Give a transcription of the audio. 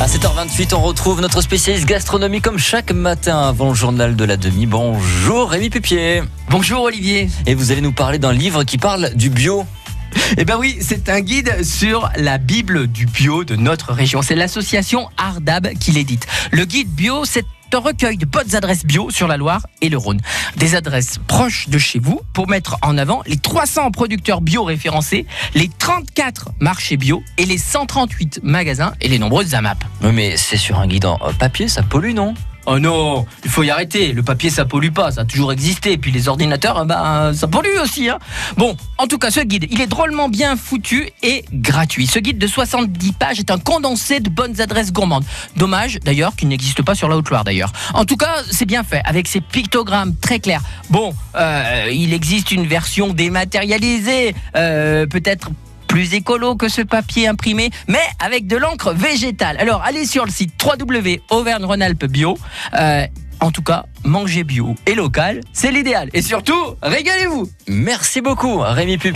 À 7h28, on retrouve notre spécialiste gastronomie comme chaque matin avant le journal de la demi. Bonjour Rémi Pupier. Bonjour Olivier. Et vous allez nous parler d'un livre qui parle du bio. Eh ben oui, c'est un guide sur la Bible du bio de notre région. C'est l'association Ardab qui l'édite. Le guide bio, c'est un recueil de bonnes adresses bio sur la Loire et le Rhône. Des adresses proches de chez vous pour mettre en avant les 300 producteurs bio référencés, les 34 marchés bio et les 138 magasins et les nombreuses AMAP. Mais c'est sur un guide en papier, ça pollue, non? Oh non, il faut y arrêter. Le papier, ça pollue pas, ça a toujours existé. Et puis les ordinateurs, bah, ça pollue aussi. Hein. Bon, en tout cas, ce guide, il est drôlement bien foutu et gratuit. Ce guide de 70 pages est un condensé de bonnes adresses gourmandes. Dommage, d'ailleurs, qu'il n'existe pas sur la Haute-Loire, d'ailleurs. En tout cas, c'est bien fait, avec ses pictogrammes très clairs. Bon, euh, il existe une version dématérialisée, euh, peut-être plus écolo que ce papier imprimé, mais avec de l'encre végétale. Alors allez sur le site www.auvergne-rhône-alpes bio. Euh, en tout cas, manger bio et local, c'est l'idéal. Et surtout, régalez-vous Merci beaucoup Rémi Pupier.